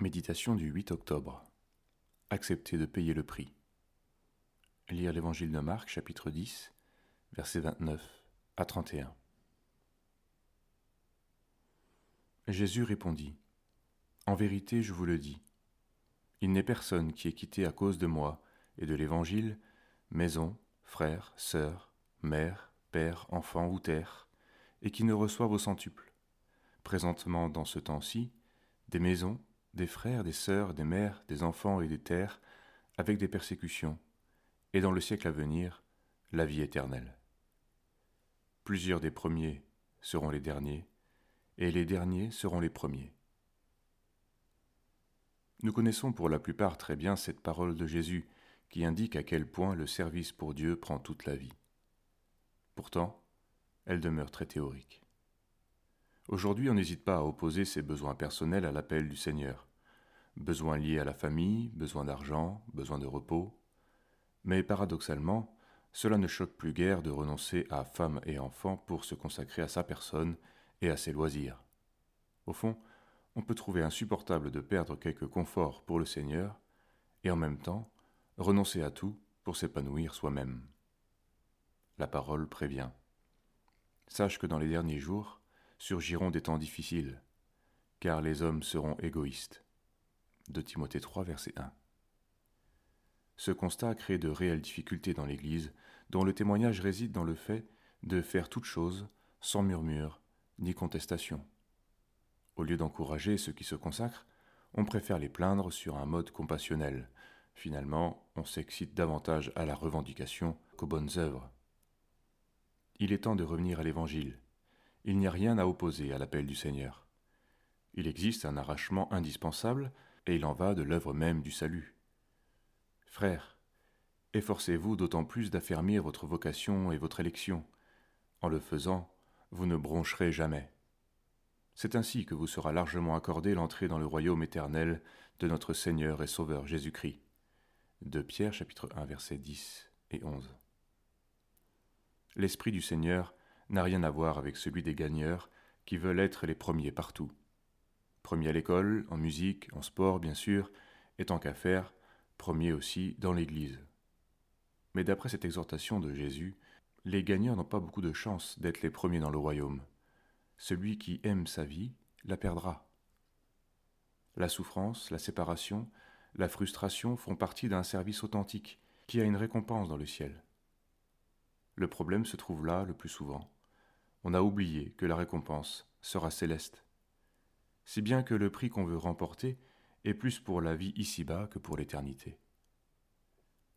Méditation du 8 octobre. Accepter de payer le prix. Lire l'Évangile de Marc, chapitre 10, versets 29 à 31. Jésus répondit En vérité, je vous le dis, il n'est personne qui ait quitté à cause de moi et de l'Évangile maison, frères, sœurs, mère, père, enfant ou terre, et qui ne reçoive au centuple. Présentement, dans ce temps-ci, des maisons, des frères, des sœurs, des mères, des enfants et des terres, avec des persécutions, et dans le siècle à venir, la vie éternelle. Plusieurs des premiers seront les derniers, et les derniers seront les premiers. Nous connaissons pour la plupart très bien cette parole de Jésus qui indique à quel point le service pour Dieu prend toute la vie. Pourtant, elle demeure très théorique. Aujourd'hui, on n'hésite pas à opposer ses besoins personnels à l'appel du Seigneur. Besoins liés à la famille, besoin d'argent, besoin de repos. Mais paradoxalement, cela ne choque plus guère de renoncer à femme et enfants pour se consacrer à sa personne et à ses loisirs. Au fond, on peut trouver insupportable de perdre quelque confort pour le Seigneur et en même temps renoncer à tout pour s'épanouir soi-même. La parole prévient. Sache que dans les derniers jours, surgiront des temps difficiles, car les hommes seront égoïstes. De Timothée 3, verset 1. Ce constat crée de réelles difficultés dans l'Église, dont le témoignage réside dans le fait de faire toute chose sans murmure ni contestation. Au lieu d'encourager ceux qui se consacrent, on préfère les plaindre sur un mode compassionnel. Finalement, on s'excite davantage à la revendication qu'aux bonnes œuvres. Il est temps de revenir à l'Évangile, il n'y a rien à opposer à l'appel du Seigneur. Il existe un arrachement indispensable, et il en va de l'œuvre même du salut. Frères, efforcez-vous d'autant plus d'affermir votre vocation et votre élection. En le faisant, vous ne broncherez jamais. C'est ainsi que vous sera largement accordée l'entrée dans le royaume éternel de notre Seigneur et Sauveur Jésus-Christ. De Pierre chapitre 1 versets 10 et 11. L'Esprit du Seigneur n'a rien à voir avec celui des gagneurs qui veulent être les premiers partout. Premier à l'école, en musique, en sport bien sûr, et tant qu'à faire, premier aussi dans l'Église. Mais d'après cette exhortation de Jésus, les gagneurs n'ont pas beaucoup de chance d'être les premiers dans le royaume. Celui qui aime sa vie la perdra. La souffrance, la séparation, la frustration font partie d'un service authentique qui a une récompense dans le ciel. Le problème se trouve là le plus souvent on a oublié que la récompense sera céleste. Si bien que le prix qu'on veut remporter est plus pour la vie ici-bas que pour l'éternité.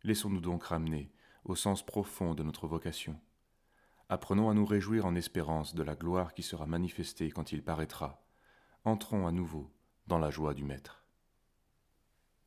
Laissons-nous donc ramener au sens profond de notre vocation. Apprenons à nous réjouir en espérance de la gloire qui sera manifestée quand il paraîtra. Entrons à nouveau dans la joie du Maître.